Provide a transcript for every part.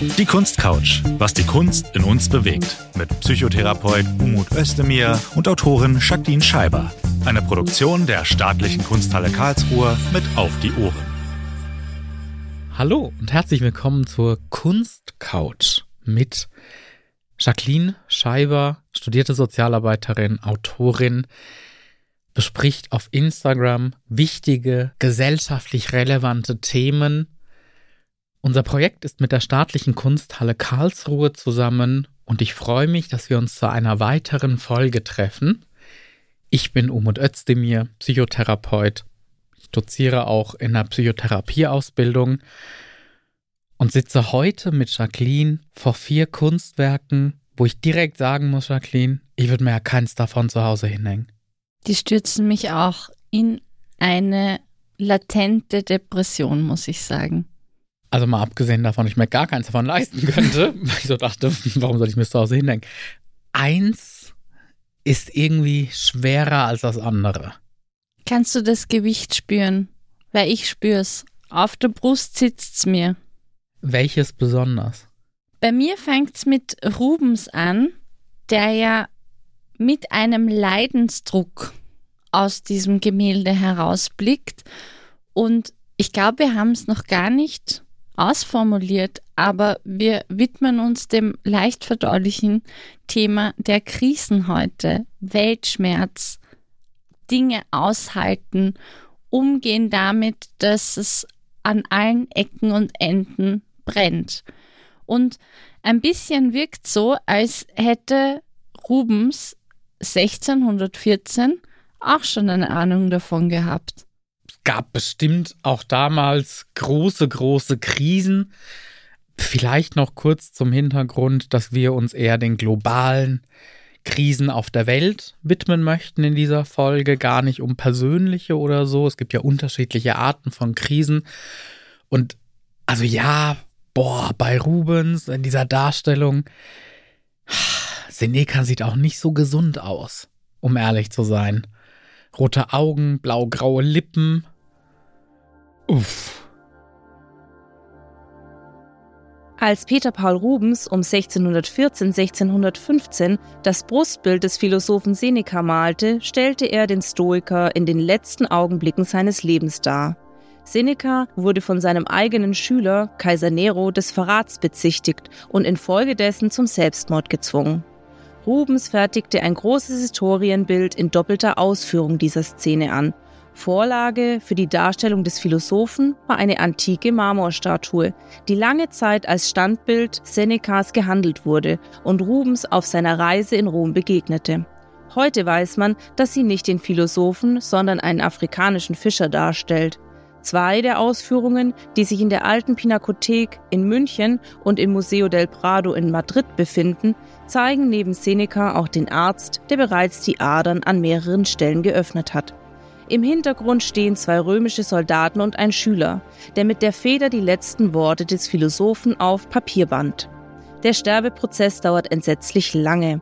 Die Kunstcouch, was die Kunst in uns bewegt. Mit Psychotherapeut Umut Özdemir und Autorin Jacqueline Scheiber. Eine Produktion der Staatlichen Kunsthalle Karlsruhe mit Auf die Ohren. Hallo und herzlich willkommen zur Kunstcouch mit Jacqueline Scheiber, studierte Sozialarbeiterin, Autorin, bespricht auf Instagram wichtige, gesellschaftlich relevante Themen unser Projekt ist mit der Staatlichen Kunsthalle Karlsruhe zusammen und ich freue mich, dass wir uns zu einer weiteren Folge treffen. Ich bin Umut Özdemir, Psychotherapeut. Ich doziere auch in der Psychotherapieausbildung und sitze heute mit Jacqueline vor vier Kunstwerken, wo ich direkt sagen muss, Jacqueline, ich würde mir ja keins davon zu Hause hinhängen. Die stürzen mich auch in eine latente Depression, muss ich sagen. Also mal abgesehen davon, ich mir gar keins davon leisten könnte, weil ich so dachte, warum soll ich mir zu Hause hindenken? Eins ist irgendwie schwerer als das andere. Kannst du das Gewicht spüren? Weil ich spür's. Auf der Brust sitzt es mir. Welches besonders? Bei mir fängt's mit Rubens an, der ja mit einem Leidensdruck aus diesem Gemälde herausblickt. Und ich glaube, wir haben es noch gar nicht ausformuliert, aber wir widmen uns dem leicht verdaulichen Thema der Krisen heute. Weltschmerz, Dinge aushalten, umgehen damit, dass es an allen Ecken und Enden brennt. Und ein bisschen wirkt so, als hätte Rubens 1614 auch schon eine Ahnung davon gehabt gab bestimmt auch damals große, große Krisen. Vielleicht noch kurz zum Hintergrund, dass wir uns eher den globalen Krisen auf der Welt widmen möchten in dieser Folge, gar nicht um persönliche oder so. Es gibt ja unterschiedliche Arten von Krisen. Und also ja, boah, bei Rubens in dieser Darstellung, Seneca sieht auch nicht so gesund aus, um ehrlich zu sein. Rote Augen, blau-graue Lippen, Uff. Als Peter Paul Rubens um 1614-1615 das Brustbild des Philosophen Seneca malte, stellte er den Stoiker in den letzten Augenblicken seines Lebens dar. Seneca wurde von seinem eigenen Schüler, Kaiser Nero, des Verrats bezichtigt und infolgedessen zum Selbstmord gezwungen. Rubens fertigte ein großes Historienbild in doppelter Ausführung dieser Szene an Vorlage für die Darstellung des Philosophen war eine antike Marmorstatue, die lange Zeit als Standbild Senecas gehandelt wurde und Rubens auf seiner Reise in Rom begegnete. Heute weiß man, dass sie nicht den Philosophen, sondern einen afrikanischen Fischer darstellt. Zwei der Ausführungen, die sich in der alten Pinakothek in München und im Museo del Prado in Madrid befinden, zeigen neben Seneca auch den Arzt, der bereits die Adern an mehreren Stellen geöffnet hat. Im Hintergrund stehen zwei römische Soldaten und ein Schüler, der mit der Feder die letzten Worte des Philosophen auf Papier band. Der Sterbeprozess dauert entsetzlich lange.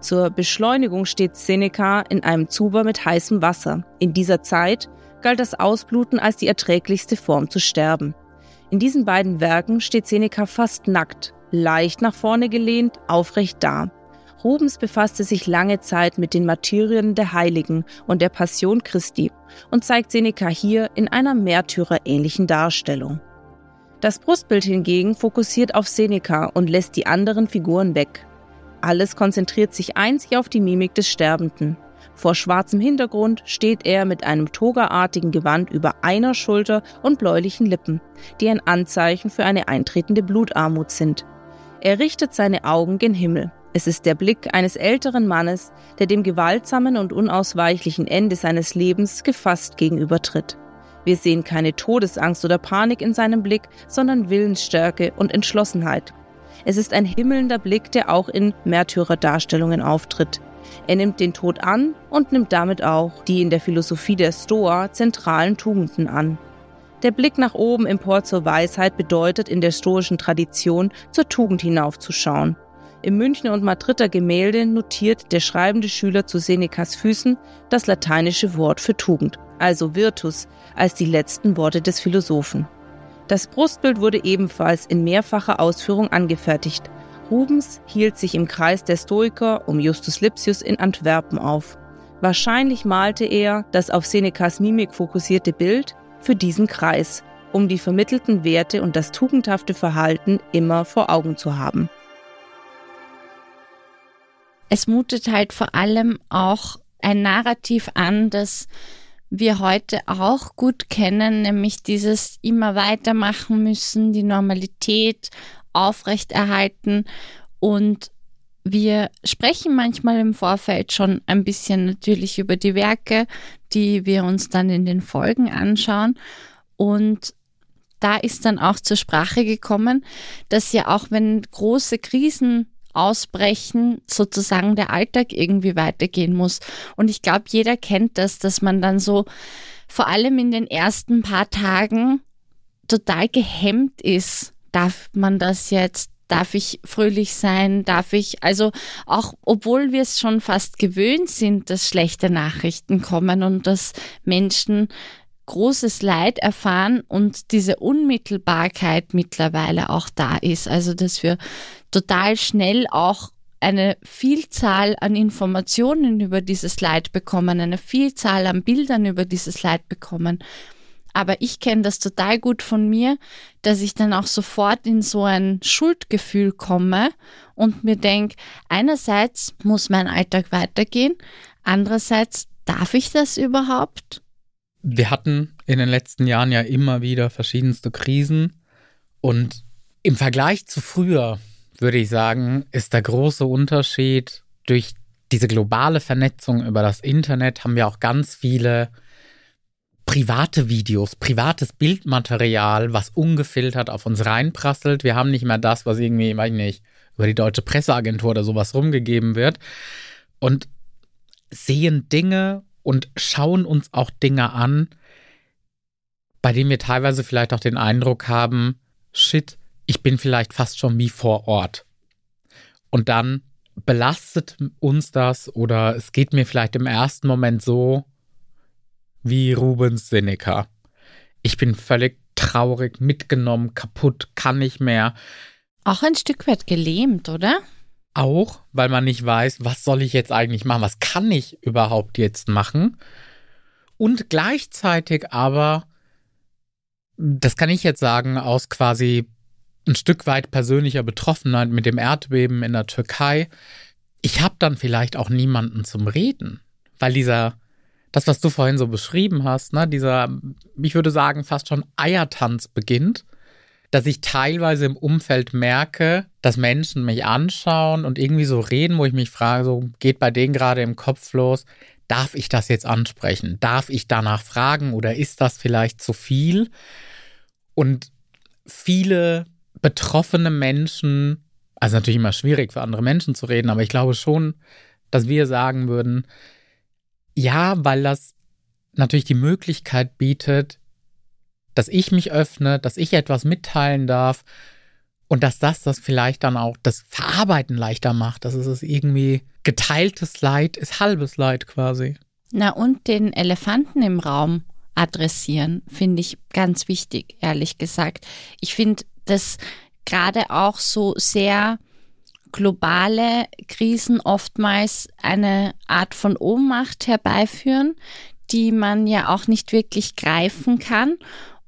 Zur Beschleunigung steht Seneca in einem Zuber mit heißem Wasser. In dieser Zeit galt das Ausbluten als die erträglichste Form zu sterben. In diesen beiden Werken steht Seneca fast nackt, leicht nach vorne gelehnt, aufrecht da. Rubens befasste sich lange Zeit mit den Martyrien der Heiligen und der Passion Christi und zeigt Seneca hier in einer märtyrerähnlichen Darstellung. Das Brustbild hingegen fokussiert auf Seneca und lässt die anderen Figuren weg. Alles konzentriert sich einzig auf die Mimik des Sterbenden. Vor schwarzem Hintergrund steht er mit einem togaartigen Gewand über einer Schulter und bläulichen Lippen, die ein Anzeichen für eine eintretende Blutarmut sind. Er richtet seine Augen gen Himmel. Es ist der Blick eines älteren Mannes, der dem gewaltsamen und unausweichlichen Ende seines Lebens gefasst gegenübertritt. Wir sehen keine Todesangst oder Panik in seinem Blick, sondern Willensstärke und Entschlossenheit. Es ist ein himmelnder Blick, der auch in Märtyrerdarstellungen auftritt. Er nimmt den Tod an und nimmt damit auch die in der Philosophie der Stoa zentralen Tugenden an. Der Blick nach oben empor zur Weisheit bedeutet in der stoischen Tradition zur Tugend hinaufzuschauen. Im Münchner und Madrider Gemälde notiert der schreibende Schüler zu Senecas Füßen das lateinische Wort für Tugend, also Virtus, als die letzten Worte des Philosophen. Das Brustbild wurde ebenfalls in mehrfacher Ausführung angefertigt. Rubens hielt sich im Kreis der Stoiker um Justus Lipsius in Antwerpen auf. Wahrscheinlich malte er das auf Senecas Mimik fokussierte Bild für diesen Kreis, um die vermittelten Werte und das tugendhafte Verhalten immer vor Augen zu haben. Es mutet halt vor allem auch ein Narrativ an, das wir heute auch gut kennen, nämlich dieses immer weitermachen müssen, die Normalität aufrechterhalten und wir sprechen manchmal im Vorfeld schon ein bisschen natürlich über die Werke, die wir uns dann in den Folgen anschauen. Und da ist dann auch zur Sprache gekommen, dass ja auch wenn große Krisen ausbrechen, sozusagen der Alltag irgendwie weitergehen muss. Und ich glaube, jeder kennt das, dass man dann so vor allem in den ersten paar Tagen total gehemmt ist. Darf man das jetzt? Darf ich fröhlich sein? Darf ich, also auch obwohl wir es schon fast gewöhnt sind, dass schlechte Nachrichten kommen und dass Menschen großes Leid erfahren und diese Unmittelbarkeit mittlerweile auch da ist. Also, dass wir total schnell auch eine Vielzahl an Informationen über dieses Leid bekommen, eine Vielzahl an Bildern über dieses Leid bekommen. Aber ich kenne das total gut von mir, dass ich dann auch sofort in so ein Schuldgefühl komme und mir denke, einerseits muss mein Alltag weitergehen, andererseits darf ich das überhaupt? Wir hatten in den letzten Jahren ja immer wieder verschiedenste Krisen und im Vergleich zu früher würde ich sagen, ist der große Unterschied durch diese globale Vernetzung über das Internet haben wir auch ganz viele private Videos, privates Bildmaterial, was ungefiltert auf uns reinprasselt. Wir haben nicht mehr das, was irgendwie, weiß ich nicht, über die deutsche Presseagentur oder sowas rumgegeben wird. Und sehen Dinge und schauen uns auch Dinge an, bei denen wir teilweise vielleicht auch den Eindruck haben, shit, ich bin vielleicht fast schon wie vor Ort. Und dann belastet uns das oder es geht mir vielleicht im ersten Moment so wie Rubens Seneca. Ich bin völlig traurig, mitgenommen, kaputt, kann nicht mehr. Auch ein Stück weit gelähmt, oder? Auch, weil man nicht weiß, was soll ich jetzt eigentlich machen, was kann ich überhaupt jetzt machen. Und gleichzeitig aber, das kann ich jetzt sagen, aus quasi ein Stück weit persönlicher Betroffenheit mit dem Erdbeben in der Türkei. Ich habe dann vielleicht auch niemanden zum Reden, weil dieser, das, was du vorhin so beschrieben hast, ne, dieser, ich würde sagen, fast schon Eiertanz beginnt dass ich teilweise im Umfeld merke, dass Menschen mich anschauen und irgendwie so reden, wo ich mich frage, so geht bei denen gerade im Kopf los, darf ich das jetzt ansprechen? Darf ich danach fragen oder ist das vielleicht zu viel? Und viele betroffene Menschen, also natürlich immer schwierig für andere Menschen zu reden, aber ich glaube schon, dass wir sagen würden, ja, weil das natürlich die Möglichkeit bietet, dass ich mich öffne, dass ich etwas mitteilen darf und dass das das vielleicht dann auch das Verarbeiten leichter macht. dass es irgendwie geteiltes Leid ist halbes Leid quasi. Na und den Elefanten im Raum adressieren, finde ich ganz wichtig, ehrlich gesagt. Ich finde, dass gerade auch so sehr globale Krisen oftmals eine Art von Ohnmacht herbeiführen, die man ja auch nicht wirklich greifen kann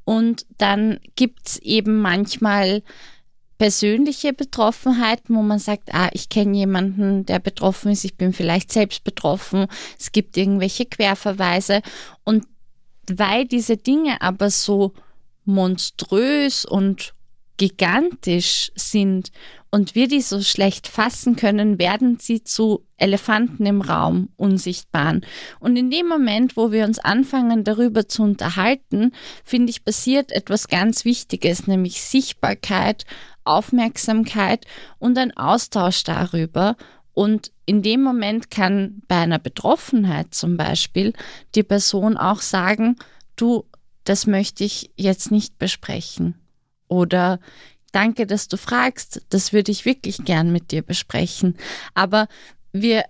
und dann gibt es eben manchmal persönliche Betroffenheiten, wo man sagt, ah, ich kenne jemanden, der betroffen ist, ich bin vielleicht selbst betroffen, es gibt irgendwelche Querverweise. Und weil diese Dinge aber so monströs und gigantisch sind und wir die so schlecht fassen können, werden sie zu Elefanten im Raum, unsichtbaren. Und in dem Moment, wo wir uns anfangen, darüber zu unterhalten, finde ich, passiert etwas ganz Wichtiges, nämlich Sichtbarkeit, Aufmerksamkeit und ein Austausch darüber. Und in dem Moment kann bei einer Betroffenheit zum Beispiel die Person auch sagen, du, das möchte ich jetzt nicht besprechen. Oder danke, dass du fragst. Das würde ich wirklich gern mit dir besprechen. Aber wir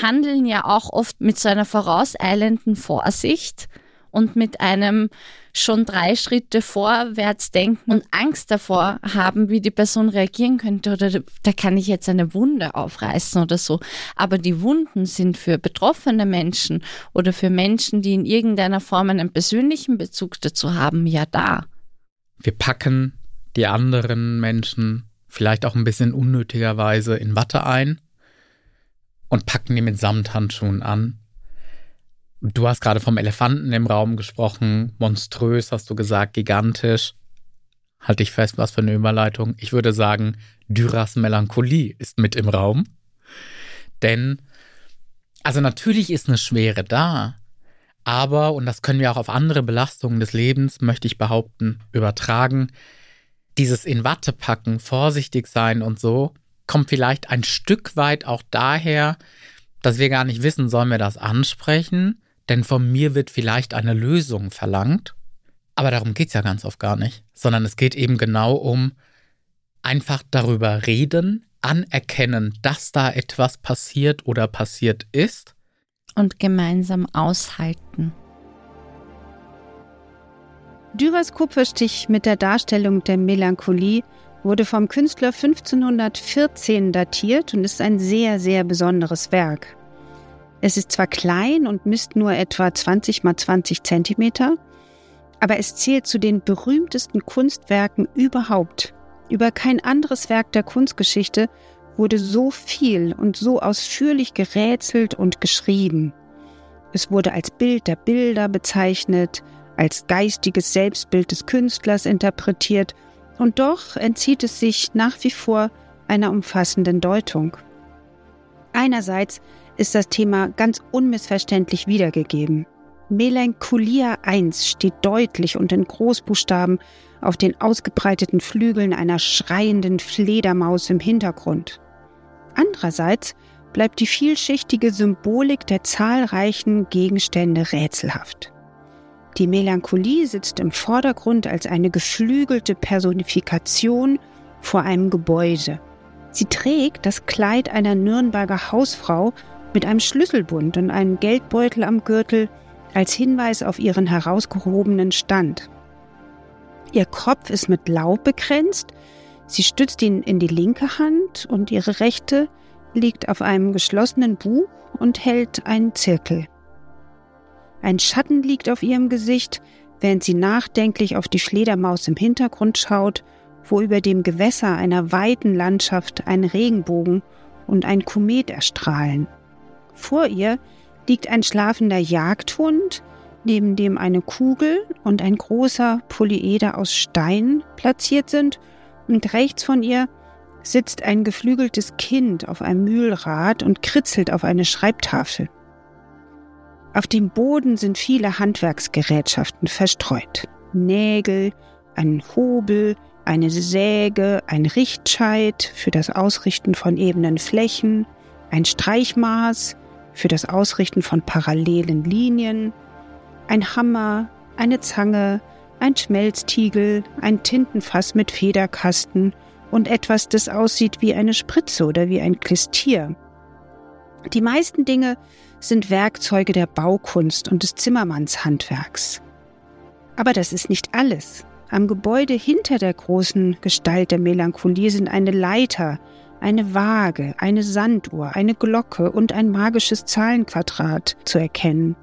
handeln ja auch oft mit so einer vorauseilenden Vorsicht und mit einem schon drei Schritte vorwärts denken und Angst davor haben, wie die Person reagieren könnte oder da kann ich jetzt eine Wunde aufreißen oder so. Aber die Wunden sind für betroffene Menschen oder für Menschen, die in irgendeiner Form einen persönlichen Bezug dazu haben, ja da. Wir packen die anderen Menschen vielleicht auch ein bisschen unnötigerweise in Watte ein und packen die mit Samthandschuhen an Du hast gerade vom Elefanten im Raum gesprochen. Monströs, hast du gesagt, gigantisch. Halte ich fest, was für eine Überleitung. Ich würde sagen, Dürers Melancholie ist mit im Raum. Denn, also natürlich ist eine Schwere da. Aber, und das können wir auch auf andere Belastungen des Lebens, möchte ich behaupten, übertragen, dieses in Watte packen, vorsichtig sein und so, kommt vielleicht ein Stück weit auch daher, dass wir gar nicht wissen, sollen wir das ansprechen denn von mir wird vielleicht eine Lösung verlangt. Aber darum geht es ja ganz oft gar nicht, sondern es geht eben genau um einfach darüber reden, anerkennen, dass da etwas passiert oder passiert ist. Und gemeinsam aushalten. Dürers Kupferstich mit der Darstellung der Melancholie wurde vom Künstler 1514 datiert und ist ein sehr, sehr besonderes Werk. Es ist zwar klein und misst nur etwa 20 mal 20 Zentimeter, aber es zählt zu den berühmtesten Kunstwerken überhaupt. Über kein anderes Werk der Kunstgeschichte wurde so viel und so ausführlich gerätselt und geschrieben. Es wurde als Bild der Bilder bezeichnet, als geistiges Selbstbild des Künstlers interpretiert, und doch entzieht es sich nach wie vor einer umfassenden Deutung. Einerseits ist das Thema ganz unmissverständlich wiedergegeben. Melancholia 1 steht deutlich und in Großbuchstaben auf den ausgebreiteten Flügeln einer schreienden Fledermaus im Hintergrund. Andererseits bleibt die vielschichtige Symbolik der zahlreichen Gegenstände rätselhaft. Die Melancholie sitzt im Vordergrund als eine geflügelte Personifikation vor einem Gebäude. Sie trägt das Kleid einer Nürnberger Hausfrau mit einem Schlüsselbund und einem Geldbeutel am Gürtel als Hinweis auf ihren herausgehobenen Stand. Ihr Kopf ist mit Laub begrenzt, sie stützt ihn in die linke Hand und ihre rechte liegt auf einem geschlossenen Buch und hält einen Zirkel. Ein Schatten liegt auf ihrem Gesicht, während sie nachdenklich auf die Fledermaus im Hintergrund schaut, wo über dem Gewässer einer weiten Landschaft ein Regenbogen und ein Komet erstrahlen. Vor ihr liegt ein schlafender Jagdhund, neben dem eine Kugel und ein großer Polyeder aus Stein platziert sind, und rechts von ihr sitzt ein geflügeltes Kind auf einem Mühlrad und kritzelt auf eine Schreibtafel. Auf dem Boden sind viele Handwerksgerätschaften verstreut. Nägel, ein Hobel, eine Säge, ein Richtscheit für das Ausrichten von ebenen Flächen, ein Streichmaß, für das Ausrichten von parallelen Linien, ein Hammer, eine Zange, ein Schmelztiegel, ein Tintenfass mit Federkasten und etwas, das aussieht wie eine Spritze oder wie ein Klistier. Die meisten Dinge sind Werkzeuge der Baukunst und des Zimmermannshandwerks. Aber das ist nicht alles. Am Gebäude hinter der großen Gestalt der Melancholie sind eine Leiter, eine Waage, eine Sanduhr, eine Glocke und ein magisches Zahlenquadrat zu erkennen,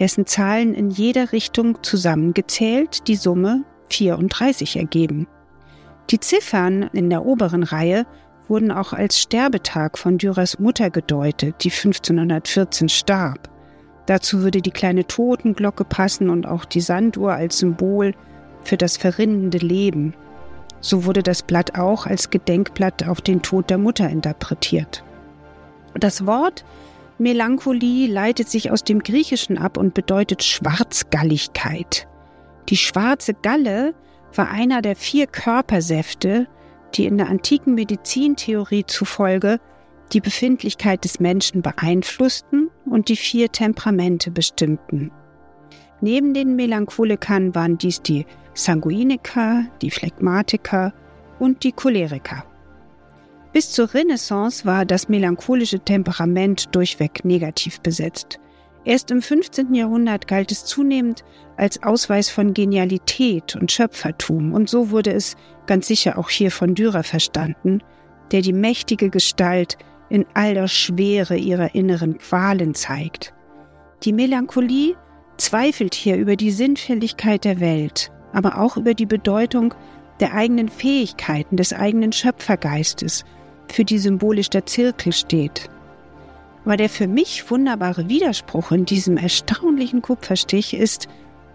dessen Zahlen in jeder Richtung zusammengezählt die Summe 34 ergeben. Die Ziffern in der oberen Reihe wurden auch als Sterbetag von Dürers Mutter gedeutet, die 1514 starb. Dazu würde die kleine Totenglocke passen und auch die Sanduhr als Symbol für das verrinnende Leben. So wurde das Blatt auch als Gedenkblatt auf den Tod der Mutter interpretiert. Das Wort Melancholie leitet sich aus dem Griechischen ab und bedeutet Schwarzgalligkeit. Die schwarze Galle war einer der vier Körpersäfte, die in der antiken Medizintheorie zufolge die Befindlichkeit des Menschen beeinflussten und die vier Temperamente bestimmten. Neben den Melancholikern waren dies die Sanguiniker, die Phlegmatiker und die Choleriker. Bis zur Renaissance war das melancholische Temperament durchweg negativ besetzt. Erst im 15. Jahrhundert galt es zunehmend als Ausweis von Genialität und Schöpfertum, und so wurde es ganz sicher auch hier von Dürer verstanden, der die mächtige Gestalt in all der Schwere ihrer inneren Qualen zeigt. Die Melancholie zweifelt hier über die Sinnfälligkeit der Welt, aber auch über die Bedeutung der eigenen Fähigkeiten, des eigenen Schöpfergeistes, für die symbolisch der Zirkel steht. Aber der für mich wunderbare Widerspruch in diesem erstaunlichen Kupferstich ist,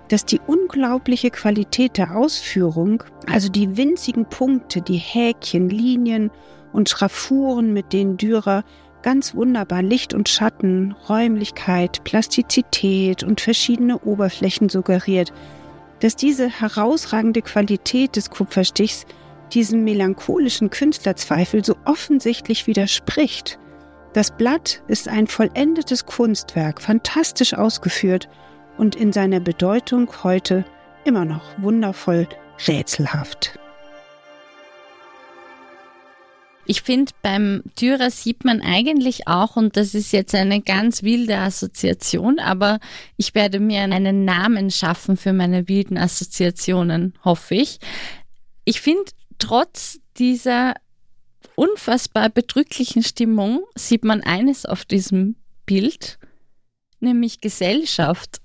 dass die unglaubliche Qualität der Ausführung, also die winzigen Punkte, die Häkchen, Linien und Schraffuren, mit denen Dürer ganz wunderbar Licht und Schatten, Räumlichkeit, Plastizität und verschiedene Oberflächen suggeriert, dass diese herausragende Qualität des Kupferstichs diesem melancholischen Künstlerzweifel so offensichtlich widerspricht. Das Blatt ist ein vollendetes Kunstwerk, fantastisch ausgeführt und in seiner Bedeutung heute immer noch wundervoll rätselhaft. Ich finde, beim Dürer sieht man eigentlich auch, und das ist jetzt eine ganz wilde Assoziation, aber ich werde mir einen Namen schaffen für meine wilden Assoziationen, hoffe ich. Ich finde, trotz dieser unfassbar bedrücklichen Stimmung sieht man eines auf diesem Bild, nämlich Gesellschaft.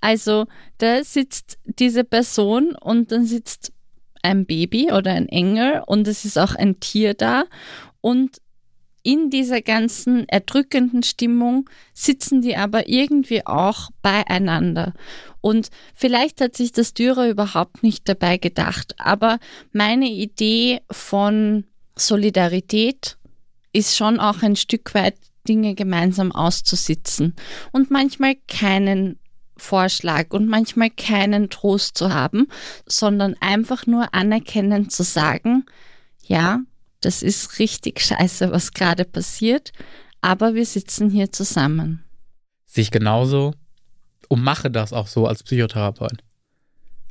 Also da sitzt diese Person und dann sitzt ein Baby oder ein Engel und es ist auch ein Tier da und in dieser ganzen erdrückenden Stimmung sitzen die aber irgendwie auch beieinander. Und vielleicht hat sich das Dürer überhaupt nicht dabei gedacht, aber meine Idee von Solidarität ist schon auch ein Stück weit Dinge gemeinsam auszusitzen und manchmal keinen Vorschlag und manchmal keinen Trost zu haben, sondern einfach nur anerkennend zu sagen, ja, das ist richtig scheiße, was gerade passiert, aber wir sitzen hier zusammen. Sich genauso und mache das auch so als Psychotherapeut.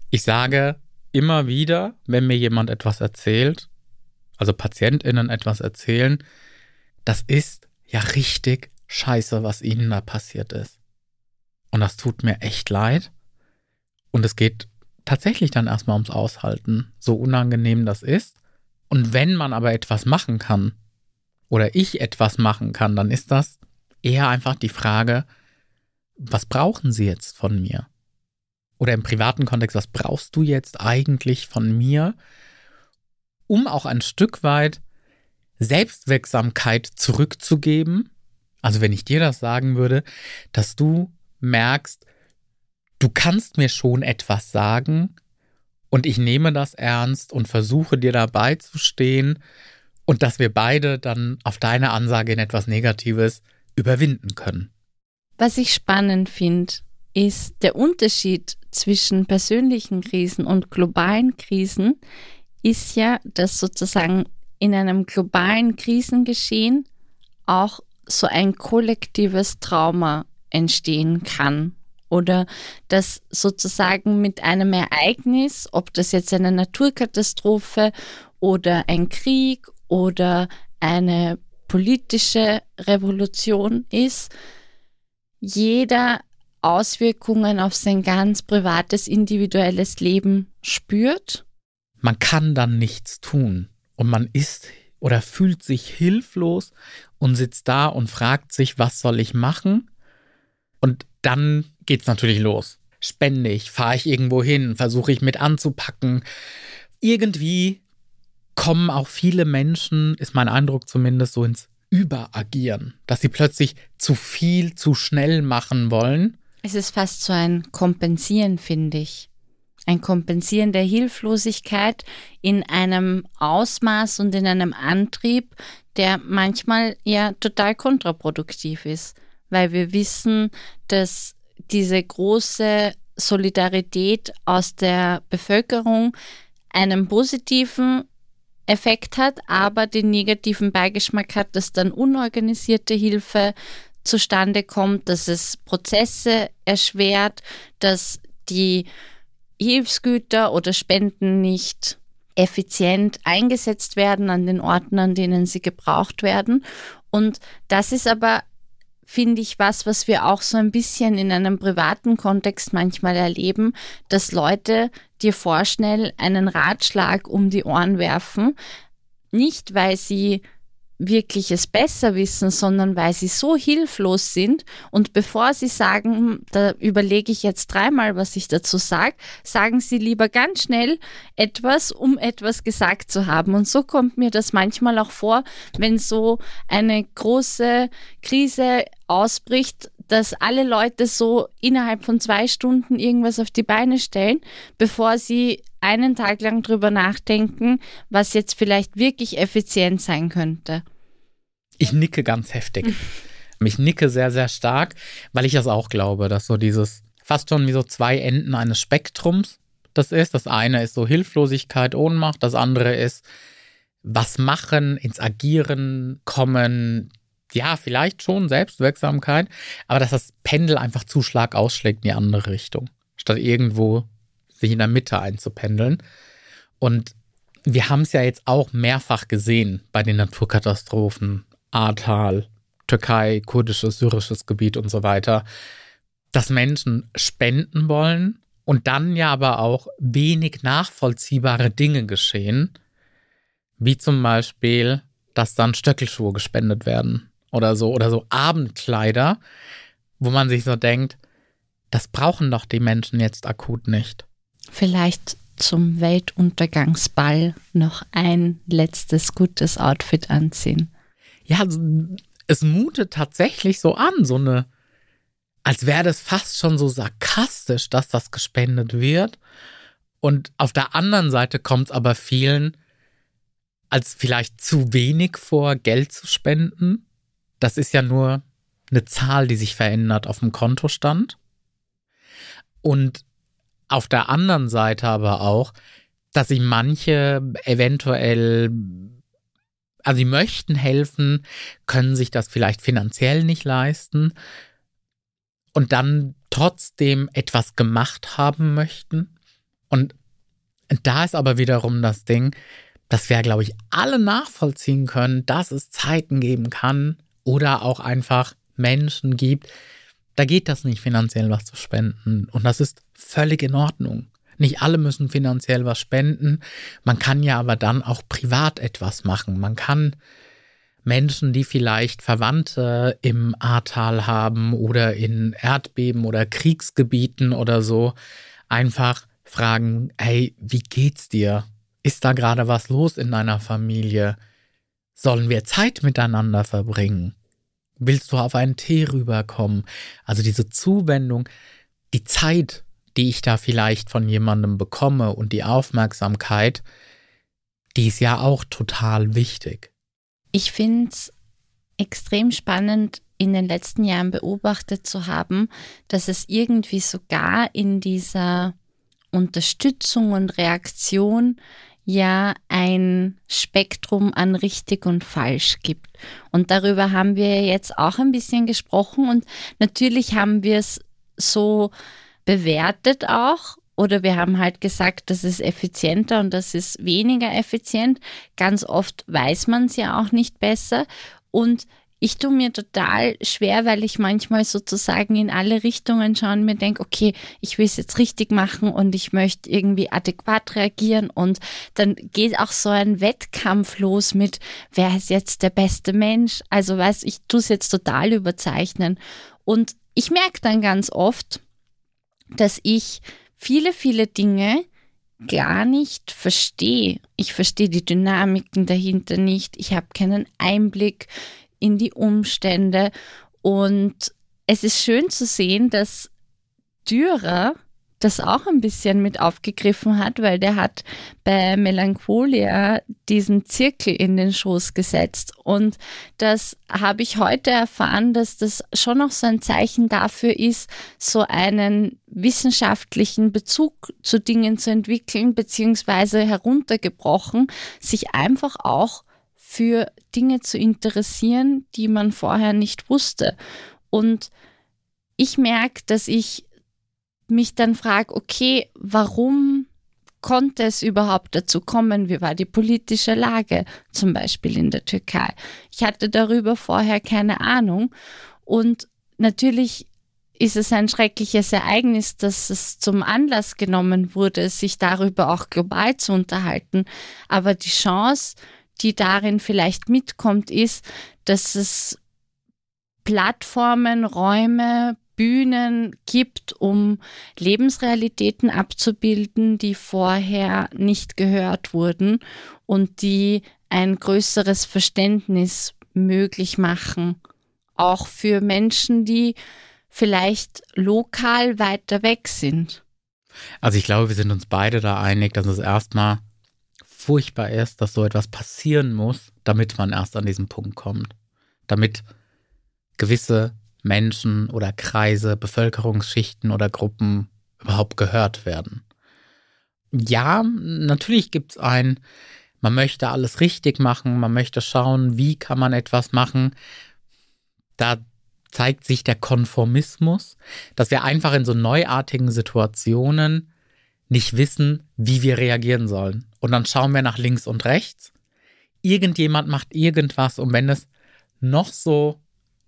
Ich sage immer wieder, wenn mir jemand etwas erzählt, also PatientInnen etwas erzählen, das ist ja richtig scheiße, was ihnen da passiert ist. Und das tut mir echt leid. Und es geht tatsächlich dann erstmal ums Aushalten, so unangenehm das ist. Und wenn man aber etwas machen kann, oder ich etwas machen kann, dann ist das eher einfach die Frage, was brauchen Sie jetzt von mir? Oder im privaten Kontext, was brauchst du jetzt eigentlich von mir, um auch ein Stück weit Selbstwirksamkeit zurückzugeben? Also wenn ich dir das sagen würde, dass du merkst, du kannst mir schon etwas sagen und ich nehme das ernst und versuche dir dabei zu stehen und dass wir beide dann auf deine Ansage in etwas Negatives überwinden können. Was ich spannend finde, ist der Unterschied zwischen persönlichen Krisen und globalen Krisen ist ja, dass sozusagen in einem globalen Krisengeschehen auch so ein kollektives Trauma entstehen kann oder dass sozusagen mit einem Ereignis, ob das jetzt eine Naturkatastrophe oder ein Krieg oder eine politische Revolution ist, jeder Auswirkungen auf sein ganz privates, individuelles Leben spürt. Man kann dann nichts tun und man ist oder fühlt sich hilflos und sitzt da und fragt sich, was soll ich machen? Und dann geht's natürlich los. Spende ich, fahre ich irgendwo hin, versuche ich mit anzupacken. Irgendwie kommen auch viele Menschen, ist mein Eindruck zumindest, so ins Überagieren, dass sie plötzlich zu viel, zu schnell machen wollen. Es ist fast so ein Kompensieren, finde ich. Ein Kompensieren der Hilflosigkeit in einem Ausmaß und in einem Antrieb, der manchmal ja total kontraproduktiv ist weil wir wissen, dass diese große Solidarität aus der Bevölkerung einen positiven Effekt hat, aber den negativen Beigeschmack hat, dass dann unorganisierte Hilfe zustande kommt, dass es Prozesse erschwert, dass die Hilfsgüter oder Spenden nicht effizient eingesetzt werden an den Orten, an denen sie gebraucht werden. Und das ist aber finde ich, was, was wir auch so ein bisschen in einem privaten Kontext manchmal erleben, dass Leute dir vorschnell einen Ratschlag um die Ohren werfen, nicht weil sie wirklich es besser wissen, sondern weil sie so hilflos sind und bevor sie sagen, hm, da überlege ich jetzt dreimal, was ich dazu sage, sagen sie lieber ganz schnell etwas, um etwas gesagt zu haben. Und so kommt mir das manchmal auch vor, wenn so eine große Krise ausbricht, dass alle Leute so innerhalb von zwei Stunden irgendwas auf die Beine stellen, bevor sie einen Tag lang drüber nachdenken, was jetzt vielleicht wirklich effizient sein könnte. Ich nicke ganz heftig. Ich nicke sehr, sehr stark, weil ich das auch glaube, dass so dieses fast schon wie so zwei Enden eines Spektrums das ist. Das eine ist so Hilflosigkeit, Ohnmacht, das andere ist was machen, ins Agieren kommen, ja, vielleicht schon Selbstwirksamkeit, aber dass das Pendel einfach zu stark ausschlägt in die andere Richtung, statt irgendwo sich in der Mitte einzupendeln. Und wir haben es ja jetzt auch mehrfach gesehen bei den Naturkatastrophen, Ahrtal, Türkei, kurdisches, syrisches Gebiet und so weiter, dass Menschen spenden wollen und dann ja aber auch wenig nachvollziehbare Dinge geschehen, wie zum Beispiel, dass dann Stöckelschuhe gespendet werden oder so oder so Abendkleider, wo man sich so denkt, das brauchen doch die Menschen jetzt akut nicht. Vielleicht zum Weltuntergangsball noch ein letztes gutes Outfit anziehen. Ja, es mutet tatsächlich so an, so eine, als wäre das fast schon so sarkastisch, dass das gespendet wird. Und auf der anderen Seite kommt es aber vielen als vielleicht zu wenig vor, Geld zu spenden das ist ja nur eine Zahl, die sich verändert auf dem Kontostand. Und auf der anderen Seite aber auch, dass sich manche eventuell, also sie möchten helfen, können sich das vielleicht finanziell nicht leisten und dann trotzdem etwas gemacht haben möchten. Und da ist aber wiederum das Ding, dass wir, glaube ich, alle nachvollziehen können, dass es Zeiten geben kann, oder auch einfach Menschen gibt, da geht das nicht finanziell was zu spenden. Und das ist völlig in Ordnung. Nicht alle müssen finanziell was spenden. Man kann ja aber dann auch privat etwas machen. Man kann Menschen, die vielleicht Verwandte im Ahrtal haben oder in Erdbeben oder Kriegsgebieten oder so, einfach fragen, hey, wie geht's dir? Ist da gerade was los in deiner Familie? Sollen wir Zeit miteinander verbringen? Willst du auf einen Tee rüberkommen? Also diese Zuwendung, die Zeit, die ich da vielleicht von jemandem bekomme und die Aufmerksamkeit, die ist ja auch total wichtig. Ich finde es extrem spannend, in den letzten Jahren beobachtet zu haben, dass es irgendwie sogar in dieser Unterstützung und Reaktion ja ein Spektrum an richtig und falsch gibt. Und darüber haben wir jetzt auch ein bisschen gesprochen und natürlich haben wir es so bewertet auch oder wir haben halt gesagt, das ist effizienter und das ist weniger effizient. Ganz oft weiß man es ja auch nicht besser und ich tue mir total schwer, weil ich manchmal sozusagen in alle Richtungen schaue und mir denke, okay, ich will es jetzt richtig machen und ich möchte irgendwie adäquat reagieren und dann geht auch so ein Wettkampf los mit, wer ist jetzt der beste Mensch? Also weiß ich tue es jetzt total überzeichnen und ich merke dann ganz oft, dass ich viele, viele Dinge gar nicht verstehe. Ich verstehe die Dynamiken dahinter nicht. Ich habe keinen Einblick in die Umstände. Und es ist schön zu sehen, dass Dürer das auch ein bisschen mit aufgegriffen hat, weil der hat bei Melancholia diesen Zirkel in den Schoß gesetzt. Und das habe ich heute erfahren, dass das schon noch so ein Zeichen dafür ist, so einen wissenschaftlichen Bezug zu Dingen zu entwickeln, beziehungsweise heruntergebrochen, sich einfach auch für Dinge zu interessieren, die man vorher nicht wusste. Und ich merke, dass ich mich dann frage, okay, warum konnte es überhaupt dazu kommen? Wie war die politische Lage zum Beispiel in der Türkei? Ich hatte darüber vorher keine Ahnung. Und natürlich ist es ein schreckliches Ereignis, dass es zum Anlass genommen wurde, sich darüber auch global zu unterhalten. Aber die Chance, die darin vielleicht mitkommt, ist, dass es Plattformen, Räume, Bühnen gibt, um Lebensrealitäten abzubilden, die vorher nicht gehört wurden und die ein größeres Verständnis möglich machen, auch für Menschen, die vielleicht lokal weiter weg sind. Also ich glaube, wir sind uns beide da einig, dass es erstmal furchtbar ist, dass so etwas passieren muss, damit man erst an diesen Punkt kommt. Damit gewisse Menschen oder Kreise, Bevölkerungsschichten oder Gruppen überhaupt gehört werden. Ja, natürlich gibt es ein, man möchte alles richtig machen, man möchte schauen, wie kann man etwas machen. Da zeigt sich der Konformismus, dass wir einfach in so neuartigen Situationen nicht wissen, wie wir reagieren sollen. Und dann schauen wir nach links und rechts. Irgendjemand macht irgendwas und wenn es noch so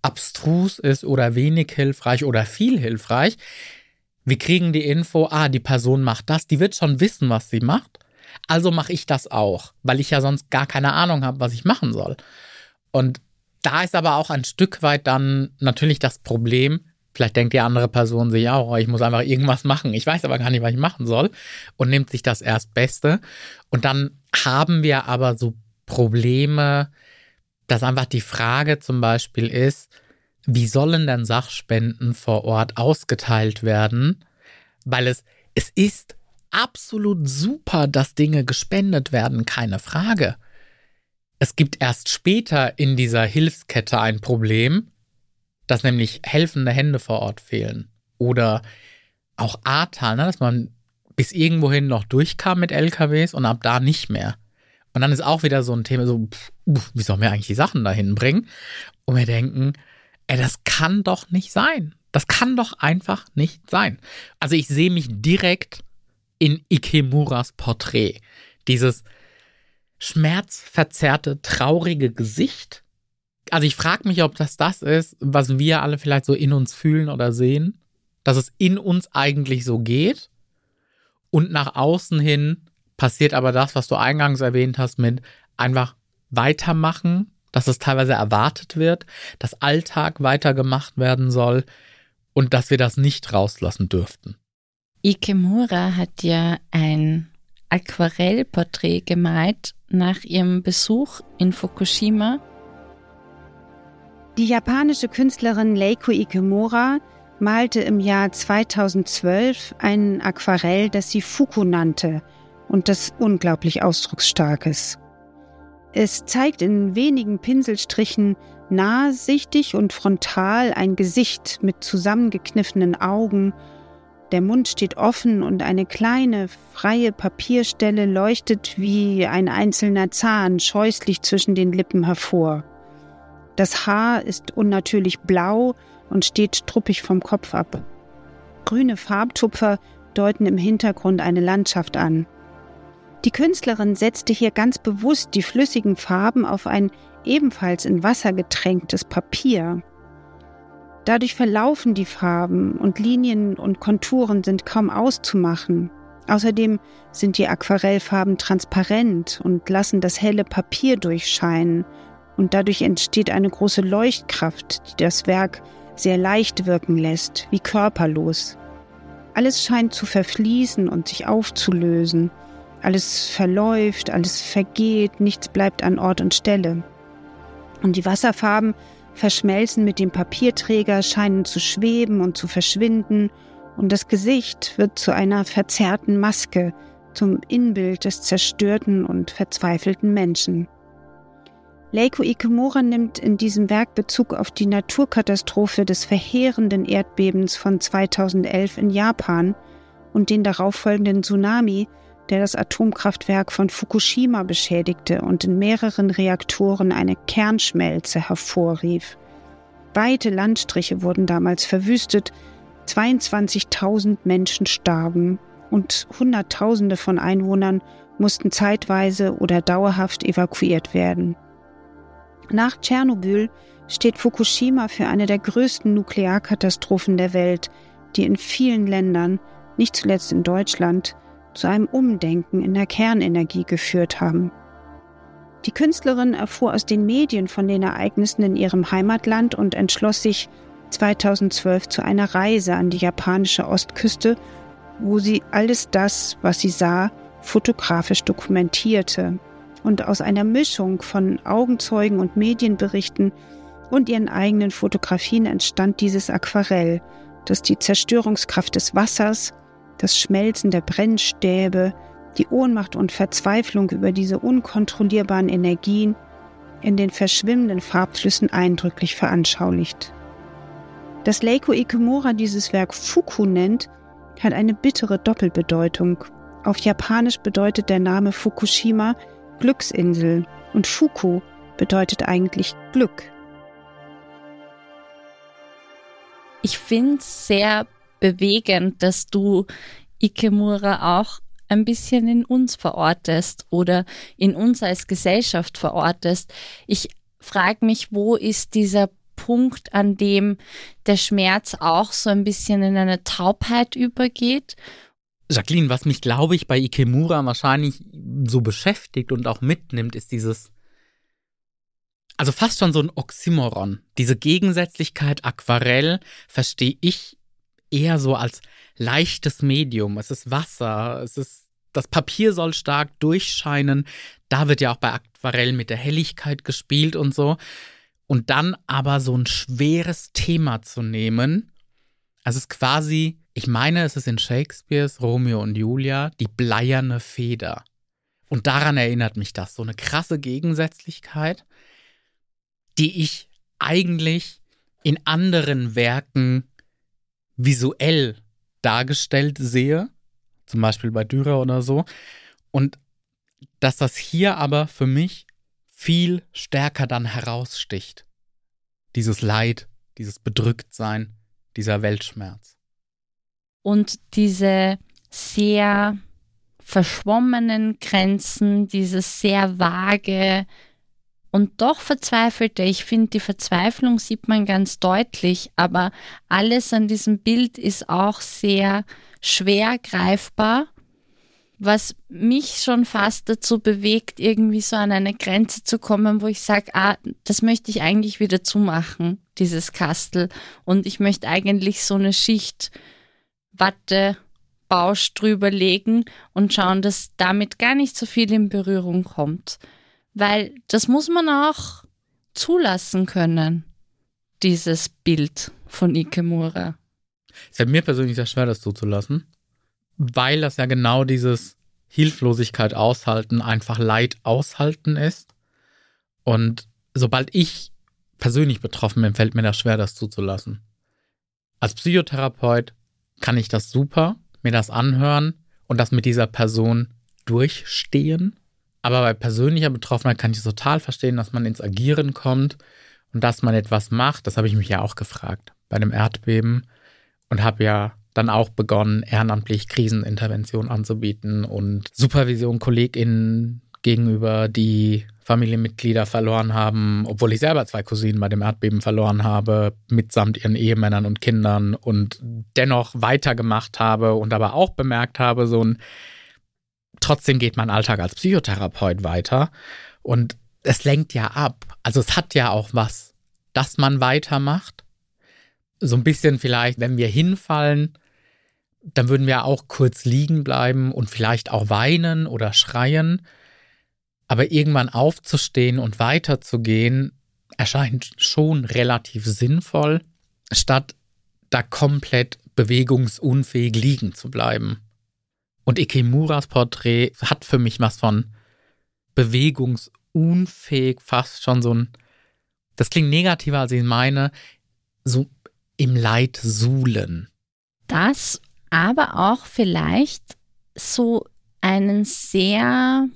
abstrus ist oder wenig hilfreich oder viel hilfreich, wir kriegen die Info, ah, die Person macht das, die wird schon wissen, was sie macht. Also mache ich das auch, weil ich ja sonst gar keine Ahnung habe, was ich machen soll. Und da ist aber auch ein Stück weit dann natürlich das Problem, vielleicht denkt die andere Person sich auch, oh, ich muss einfach irgendwas machen, ich weiß aber gar nicht, was ich machen soll und nimmt sich das Erstbeste. Und dann haben wir aber so Probleme, dass einfach die Frage zum Beispiel ist, wie sollen denn Sachspenden vor Ort ausgeteilt werden? Weil es, es ist absolut super, dass Dinge gespendet werden, keine Frage. Es gibt erst später in dieser Hilfskette ein Problem, dass nämlich helfende Hände vor Ort fehlen. Oder auch Ahrtal, ne, dass man bis irgendwohin noch durchkam mit LKWs und ab da nicht mehr. Und dann ist auch wieder so ein Thema, so, pff, wie sollen wir eigentlich die Sachen dahin bringen? Und wir denken, ey, das kann doch nicht sein. Das kann doch einfach nicht sein. Also ich sehe mich direkt in Ikemuras Porträt. Dieses, schmerzverzerrte, traurige Gesicht. Also ich frage mich, ob das das ist, was wir alle vielleicht so in uns fühlen oder sehen, dass es in uns eigentlich so geht und nach außen hin passiert aber das, was du eingangs erwähnt hast, mit einfach weitermachen, dass es teilweise erwartet wird, dass Alltag weitergemacht werden soll und dass wir das nicht rauslassen dürften. Ikemura hat ja ein Aquarellporträt gemalt nach ihrem Besuch in Fukushima. Die japanische Künstlerin Leiko Ikemura malte im Jahr 2012 ein Aquarell, das sie Fuku nannte und das unglaublich ausdrucksstarkes. Es zeigt in wenigen Pinselstrichen nahsichtig und frontal ein Gesicht mit zusammengekniffenen Augen der Mund steht offen und eine kleine, freie Papierstelle leuchtet wie ein einzelner Zahn scheußlich zwischen den Lippen hervor. Das Haar ist unnatürlich blau und steht struppig vom Kopf ab. Grüne Farbtupfer deuten im Hintergrund eine Landschaft an. Die Künstlerin setzte hier ganz bewusst die flüssigen Farben auf ein ebenfalls in Wasser getränktes Papier. Dadurch verlaufen die Farben und Linien und Konturen sind kaum auszumachen. Außerdem sind die Aquarellfarben transparent und lassen das helle Papier durchscheinen und dadurch entsteht eine große Leuchtkraft, die das Werk sehr leicht wirken lässt, wie körperlos. Alles scheint zu verfließen und sich aufzulösen. Alles verläuft, alles vergeht, nichts bleibt an Ort und Stelle. Und die Wasserfarben verschmelzen mit dem Papierträger, scheinen zu schweben und zu verschwinden, und das Gesicht wird zu einer verzerrten Maske, zum Inbild des zerstörten und verzweifelten Menschen. Leiko Ikemura nimmt in diesem Werk Bezug auf die Naturkatastrophe des verheerenden Erdbebens von 2011 in Japan und den darauffolgenden Tsunami, der das Atomkraftwerk von Fukushima beschädigte und in mehreren Reaktoren eine Kernschmelze hervorrief. Weite Landstriche wurden damals verwüstet, 22.000 Menschen starben und Hunderttausende von Einwohnern mussten zeitweise oder dauerhaft evakuiert werden. Nach Tschernobyl steht Fukushima für eine der größten Nuklearkatastrophen der Welt, die in vielen Ländern, nicht zuletzt in Deutschland, zu einem Umdenken in der Kernenergie geführt haben. Die Künstlerin erfuhr aus den Medien von den Ereignissen in ihrem Heimatland und entschloss sich 2012 zu einer Reise an die japanische Ostküste, wo sie alles das, was sie sah, fotografisch dokumentierte und aus einer Mischung von Augenzeugen und Medienberichten und ihren eigenen Fotografien entstand dieses Aquarell, das die Zerstörungskraft des Wassers, das Schmelzen der Brennstäbe, die Ohnmacht und Verzweiflung über diese unkontrollierbaren Energien in den verschwimmenden Farbflüssen eindrücklich veranschaulicht. Dass Leiko Ikemura dieses Werk Fuku nennt, hat eine bittere Doppelbedeutung. Auf Japanisch bedeutet der Name Fukushima Glücksinsel und Fuku bedeutet eigentlich Glück. Ich finde es sehr bewegend, dass du Ikemura auch ein bisschen in uns verortest oder in uns als Gesellschaft verortest. Ich frage mich, wo ist dieser Punkt, an dem der Schmerz auch so ein bisschen in eine Taubheit übergeht? Jacqueline, was mich, glaube ich, bei Ikemura wahrscheinlich so beschäftigt und auch mitnimmt, ist dieses, also fast schon so ein Oxymoron. Diese Gegensätzlichkeit Aquarell verstehe ich eher so als leichtes Medium. Es ist Wasser, es ist das Papier soll stark durchscheinen. Da wird ja auch bei Aquarell mit der Helligkeit gespielt und so. Und dann aber so ein schweres Thema zu nehmen. Also es ist quasi, ich meine, es ist in Shakespeares Romeo und Julia die bleierne Feder. Und daran erinnert mich das. So eine krasse Gegensätzlichkeit, die ich eigentlich in anderen Werken visuell dargestellt sehe, zum Beispiel bei Dürer oder so. Und dass das hier aber für mich viel stärker dann heraussticht. Dieses Leid, dieses Bedrücktsein, dieser Weltschmerz. Und diese sehr verschwommenen Grenzen, dieses sehr vage, und doch verzweifelte. Ich finde, die Verzweiflung sieht man ganz deutlich, aber alles an diesem Bild ist auch sehr schwer greifbar, was mich schon fast dazu bewegt, irgendwie so an eine Grenze zu kommen, wo ich sage, ah, das möchte ich eigentlich wieder zumachen, dieses Kastel. Und ich möchte eigentlich so eine Schicht Watte Bausch drüber legen und schauen, dass damit gar nicht so viel in Berührung kommt. Weil das muss man auch zulassen können, dieses Bild von Ikemura. Es fällt mir persönlich sehr schwer, das zuzulassen, weil das ja genau dieses Hilflosigkeit aushalten, einfach Leid aushalten ist. Und sobald ich persönlich betroffen bin, fällt mir das schwer, das zuzulassen. Als Psychotherapeut kann ich das super, mir das anhören und das mit dieser Person durchstehen aber bei persönlicher Betroffenheit kann ich total verstehen, dass man ins Agieren kommt und dass man etwas macht. Das habe ich mich ja auch gefragt bei dem Erdbeben und habe ja dann auch begonnen, ehrenamtlich Krisenintervention anzubieten und Supervision KollegInnen gegenüber, die Familienmitglieder verloren haben, obwohl ich selber zwei Cousinen bei dem Erdbeben verloren habe, mitsamt ihren Ehemännern und Kindern und dennoch weitergemacht habe und aber auch bemerkt habe, so ein trotzdem geht mein Alltag als Psychotherapeut weiter und es lenkt ja ab. Also es hat ja auch was, dass man weitermacht. So ein bisschen vielleicht, wenn wir hinfallen, dann würden wir auch kurz liegen bleiben und vielleicht auch weinen oder schreien. Aber irgendwann aufzustehen und weiterzugehen, erscheint schon relativ sinnvoll, statt da komplett bewegungsunfähig liegen zu bleiben. Und Ikemuras Porträt hat für mich was von bewegungsunfähig, fast schon so ein, das klingt negativer, als ich meine, so im Leid suhlen. Das, aber auch vielleicht so einen sehr,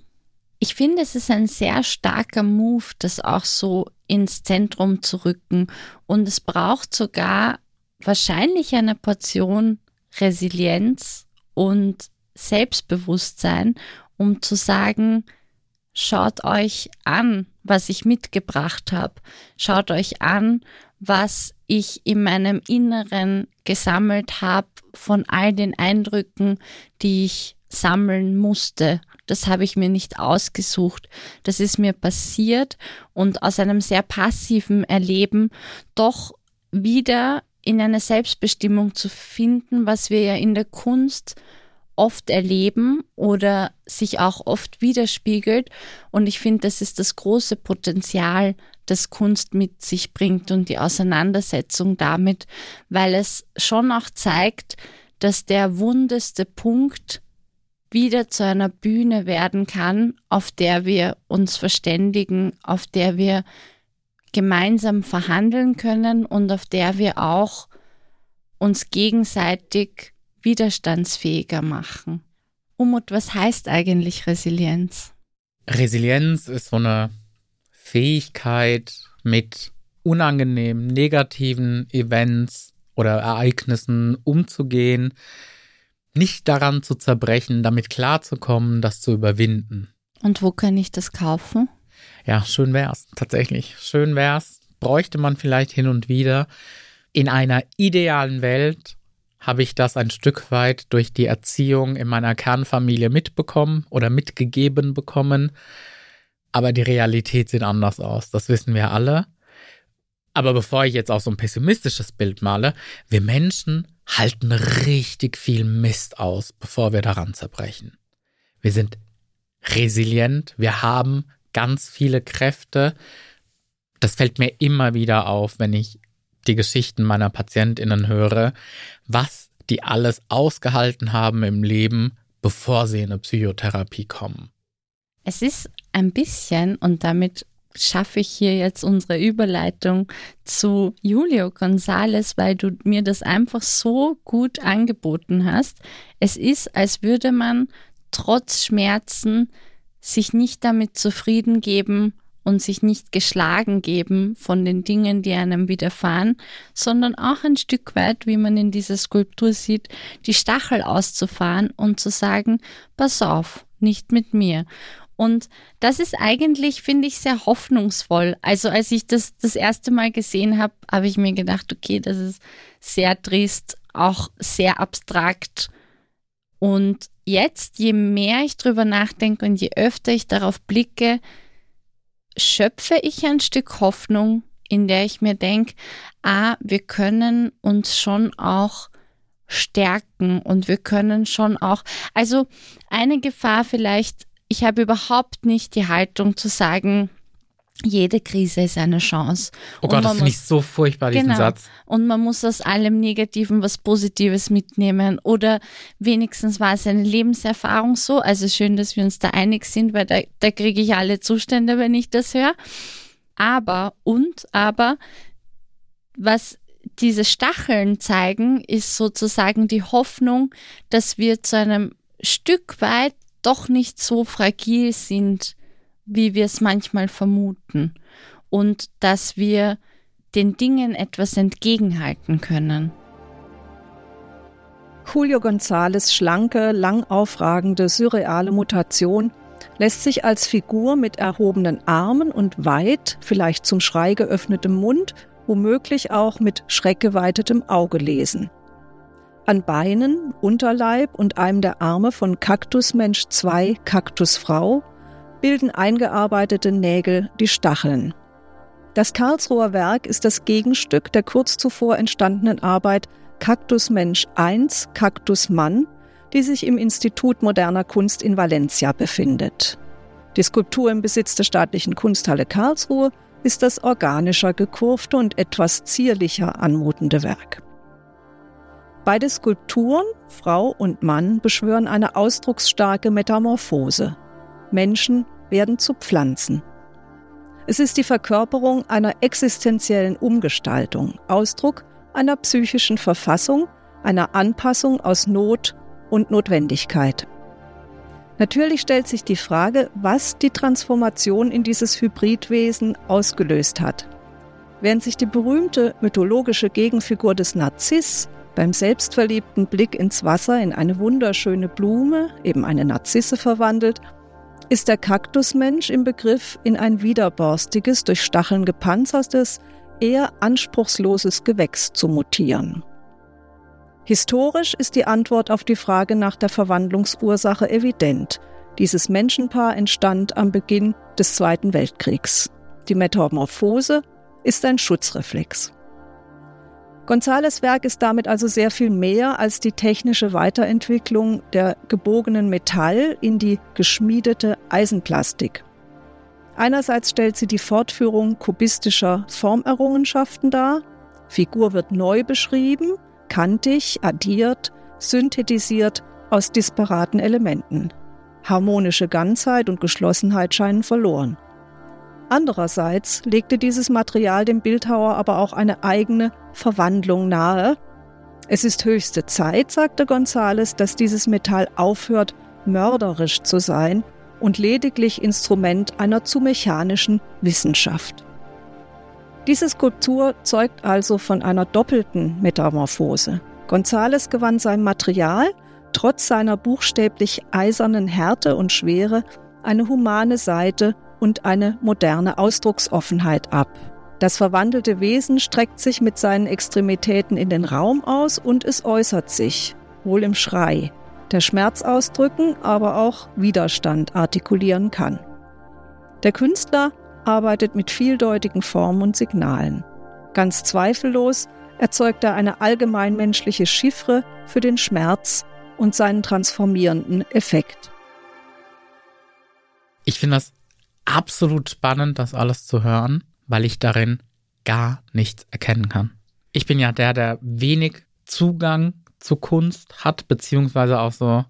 ich finde, es ist ein sehr starker Move, das auch so ins Zentrum zu rücken. Und es braucht sogar wahrscheinlich eine Portion Resilienz und Selbstbewusstsein, um zu sagen, schaut euch an, was ich mitgebracht habe. Schaut euch an, was ich in meinem Inneren gesammelt habe von all den Eindrücken, die ich sammeln musste. Das habe ich mir nicht ausgesucht. Das ist mir passiert und aus einem sehr passiven Erleben doch wieder in eine Selbstbestimmung zu finden, was wir ja in der Kunst oft erleben oder sich auch oft widerspiegelt. Und ich finde, das ist das große Potenzial, das Kunst mit sich bringt und die Auseinandersetzung damit, weil es schon auch zeigt, dass der wundeste Punkt wieder zu einer Bühne werden kann, auf der wir uns verständigen, auf der wir gemeinsam verhandeln können und auf der wir auch uns gegenseitig widerstandsfähiger machen. Umut, was heißt eigentlich Resilienz? Resilienz ist so eine Fähigkeit, mit unangenehmen, negativen Events oder Ereignissen umzugehen, nicht daran zu zerbrechen, damit klarzukommen, das zu überwinden. Und wo kann ich das kaufen? Ja, schön wär's, tatsächlich. Schön wär's. Bräuchte man vielleicht hin und wieder. In einer idealen Welt habe ich das ein Stück weit durch die Erziehung in meiner Kernfamilie mitbekommen oder mitgegeben bekommen. Aber die Realität sieht anders aus, das wissen wir alle. Aber bevor ich jetzt auch so ein pessimistisches Bild male, wir Menschen halten richtig viel Mist aus, bevor wir daran zerbrechen. Wir sind resilient, wir haben ganz viele Kräfte. Das fällt mir immer wieder auf, wenn ich die Geschichten meiner Patientinnen höre, was die alles ausgehalten haben im Leben, bevor sie in eine Psychotherapie kommen. Es ist ein bisschen, und damit schaffe ich hier jetzt unsere Überleitung zu Julio González, weil du mir das einfach so gut angeboten hast. Es ist, als würde man trotz Schmerzen sich nicht damit zufrieden geben, und sich nicht geschlagen geben von den Dingen, die einem widerfahren, sondern auch ein Stück weit, wie man in dieser Skulptur sieht, die Stachel auszufahren und zu sagen, pass auf, nicht mit mir. Und das ist eigentlich, finde ich, sehr hoffnungsvoll. Also als ich das das erste Mal gesehen habe, habe ich mir gedacht, okay, das ist sehr trist, auch sehr abstrakt. Und jetzt, je mehr ich drüber nachdenke und je öfter ich darauf blicke, schöpfe ich ein Stück Hoffnung, in der ich mir denke, ah, wir können uns schon auch stärken und wir können schon auch, also eine Gefahr vielleicht, ich habe überhaupt nicht die Haltung zu sagen, jede Krise ist eine Chance. Oh Gott, das finde ich so furchtbar, diesen genau, Satz. Und man muss aus allem Negativen was Positives mitnehmen. Oder wenigstens war es eine Lebenserfahrung so. Also schön, dass wir uns da einig sind, weil da, da kriege ich alle Zustände, wenn ich das höre. Aber, und, aber, was diese Stacheln zeigen, ist sozusagen die Hoffnung, dass wir zu einem Stück weit doch nicht so fragil sind, wie wir es manchmal vermuten und dass wir den Dingen etwas entgegenhalten können. Julio González schlanke, lang aufragende, surreale Mutation lässt sich als Figur mit erhobenen Armen und weit, vielleicht zum Schrei geöffnetem Mund, womöglich auch mit schreckgeweitetem Auge lesen. An Beinen, Unterleib und einem der Arme von Kaktusmensch 2, Kaktusfrau bilden eingearbeitete Nägel die Stacheln. Das Karlsruher Werk ist das Gegenstück der kurz zuvor entstandenen Arbeit Kaktusmensch 1, Kaktusmann, die sich im Institut moderner Kunst in Valencia befindet. Die Skulptur im Besitz der staatlichen Kunsthalle Karlsruhe ist das organischer, gekurfte und etwas zierlicher anmutende Werk. Beide Skulpturen, Frau und Mann, beschwören eine ausdrucksstarke Metamorphose. Menschen werden zu Pflanzen. Es ist die Verkörperung einer existenziellen Umgestaltung, Ausdruck einer psychischen Verfassung, einer Anpassung aus Not und Notwendigkeit. Natürlich stellt sich die Frage, was die Transformation in dieses Hybridwesen ausgelöst hat. Während sich die berühmte mythologische Gegenfigur des Narziss beim selbstverliebten Blick ins Wasser in eine wunderschöne Blume, eben eine Narzisse verwandelt, ist der Kaktusmensch im Begriff, in ein widerborstiges, durch Stacheln gepanzertes, eher anspruchsloses Gewächs zu mutieren. Historisch ist die Antwort auf die Frage nach der Verwandlungsursache evident. Dieses Menschenpaar entstand am Beginn des Zweiten Weltkriegs. Die Metamorphose ist ein Schutzreflex. Gonzales Werk ist damit also sehr viel mehr als die technische Weiterentwicklung der gebogenen Metall in die geschmiedete Eisenplastik. Einerseits stellt sie die Fortführung kubistischer Formerrungenschaften dar. Figur wird neu beschrieben, kantig, addiert, synthetisiert aus disparaten Elementen. Harmonische Ganzheit und Geschlossenheit scheinen verloren. Andererseits legte dieses Material dem Bildhauer aber auch eine eigene Verwandlung nahe. Es ist höchste Zeit, sagte Gonzales, dass dieses Metall aufhört, mörderisch zu sein und lediglich Instrument einer zu mechanischen Wissenschaft. Diese Skulptur zeugt also von einer doppelten Metamorphose. Gonzales gewann sein Material, trotz seiner buchstäblich eisernen Härte und Schwere, eine humane Seite und eine moderne Ausdrucksoffenheit ab. Das verwandelte Wesen streckt sich mit seinen Extremitäten in den Raum aus und es äußert sich, wohl im Schrei, der Schmerz ausdrücken, aber auch Widerstand artikulieren kann. Der Künstler arbeitet mit vieldeutigen Formen und Signalen. Ganz zweifellos erzeugt er eine allgemeinmenschliche Chiffre für den Schmerz und seinen transformierenden Effekt. Ich finde das absolut spannend, das alles zu hören, weil ich darin gar nichts erkennen kann. Ich bin ja der, der wenig Zugang zu Kunst hat, beziehungsweise auch so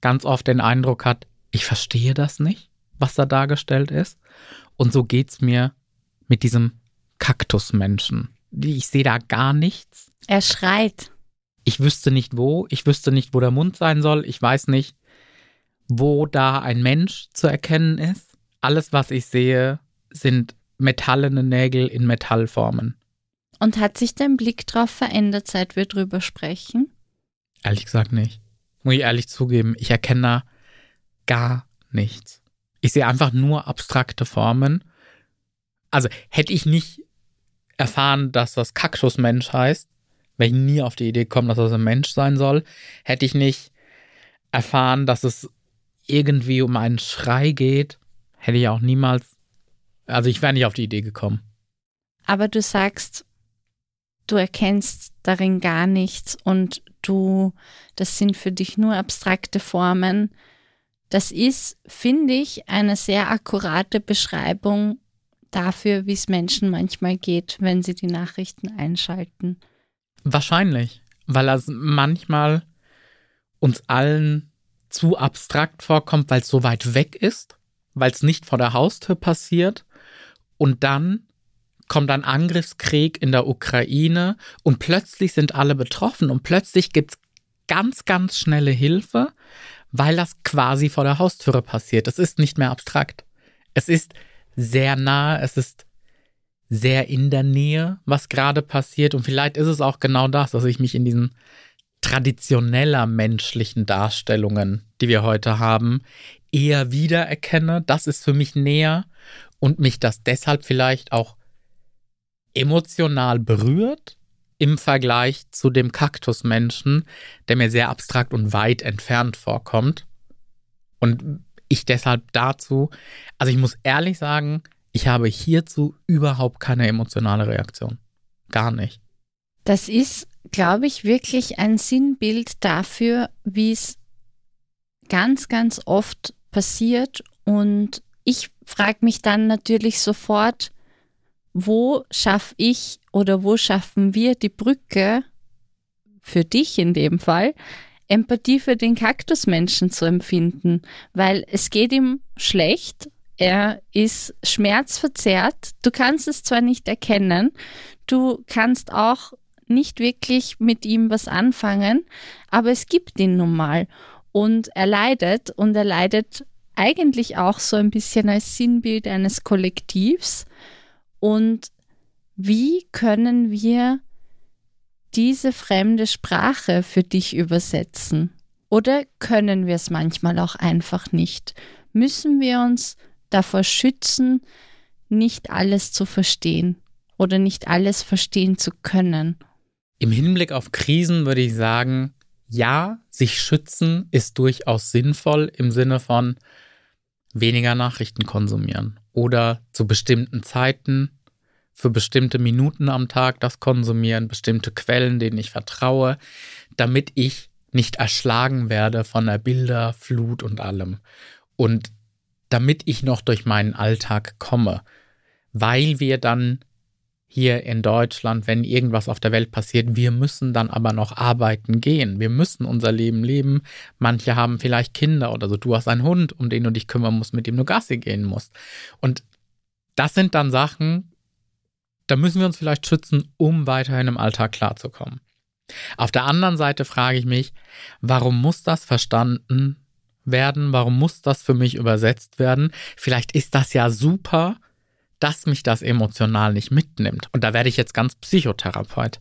ganz oft den Eindruck hat, ich verstehe das nicht, was da dargestellt ist. Und so geht's mir mit diesem Kaktusmenschen. Ich sehe da gar nichts. Er schreit. Ich wüsste nicht wo, ich wüsste nicht, wo der Mund sein soll, ich weiß nicht, wo da ein Mensch zu erkennen ist. Alles, was ich sehe, sind metallene Nägel in Metallformen. Und hat sich dein Blick darauf verändert, seit wir drüber sprechen? Ehrlich gesagt nicht. Muss ich ehrlich zugeben, ich erkenne da gar nichts. Ich sehe einfach nur abstrakte Formen. Also hätte ich nicht erfahren, dass das Kaktusmensch heißt, wäre ich nie auf die Idee gekommen, dass das ein Mensch sein soll. Hätte ich nicht erfahren, dass es irgendwie um einen Schrei geht, hätte ich auch niemals, also ich wäre nicht auf die Idee gekommen. Aber du sagst, du erkennst darin gar nichts und du, das sind für dich nur abstrakte Formen. Das ist, finde ich, eine sehr akkurate Beschreibung dafür, wie es Menschen manchmal geht, wenn sie die Nachrichten einschalten. Wahrscheinlich, weil das manchmal uns allen zu abstrakt vorkommt, weil es so weit weg ist, weil es nicht vor der Haustür passiert und dann kommt ein Angriffskrieg in der Ukraine und plötzlich sind alle betroffen und plötzlich gibt es ganz, ganz schnelle Hilfe, weil das quasi vor der Haustüre passiert. Es ist nicht mehr abstrakt. Es ist sehr nah, es ist sehr in der Nähe, was gerade passiert. Und vielleicht ist es auch genau das, dass ich mich in diesen traditioneller menschlichen Darstellungen, die wir heute haben, eher wiedererkenne. Das ist für mich näher und mich das deshalb vielleicht auch emotional berührt im Vergleich zu dem Kaktusmenschen, der mir sehr abstrakt und weit entfernt vorkommt. Und ich deshalb dazu, also ich muss ehrlich sagen, ich habe hierzu überhaupt keine emotionale Reaktion. Gar nicht. Das ist, glaube ich, wirklich ein Sinnbild dafür, wie es ganz, ganz oft passiert. Und ich frage mich dann natürlich sofort, wo schaffe ich oder wo schaffen wir die Brücke für dich in dem Fall, Empathie für den Kaktusmenschen zu empfinden, weil es geht ihm schlecht, er ist schmerzverzerrt, du kannst es zwar nicht erkennen, du kannst auch nicht wirklich mit ihm was anfangen, aber es gibt ihn nun mal und er leidet und er leidet eigentlich auch so ein bisschen als Sinnbild eines Kollektivs und wie können wir diese fremde Sprache für dich übersetzen? Oder können wir es manchmal auch einfach nicht? müssen wir uns davor schützen, nicht alles zu verstehen oder nicht alles verstehen zu können. Im Hinblick auf Krisen würde ich sagen, ja, sich schützen ist durchaus sinnvoll im Sinne von weniger Nachrichten konsumieren oder zu bestimmten Zeiten für bestimmte Minuten am Tag das konsumieren, bestimmte Quellen, denen ich vertraue, damit ich nicht erschlagen werde von der Bilderflut und allem. Und damit ich noch durch meinen Alltag komme, weil wir dann hier in Deutschland, wenn irgendwas auf der Welt passiert, wir müssen dann aber noch arbeiten gehen. Wir müssen unser Leben leben. Manche haben vielleicht Kinder oder so. Du hast einen Hund, um den du dich kümmern musst, mit dem du Gassi gehen musst. Und das sind dann Sachen, da müssen wir uns vielleicht schützen, um weiterhin im Alltag klarzukommen. Auf der anderen Seite frage ich mich, warum muss das verstanden werden? Warum muss das für mich übersetzt werden? Vielleicht ist das ja super, dass mich das emotional nicht mitnimmt. Und da werde ich jetzt ganz Psychotherapeut.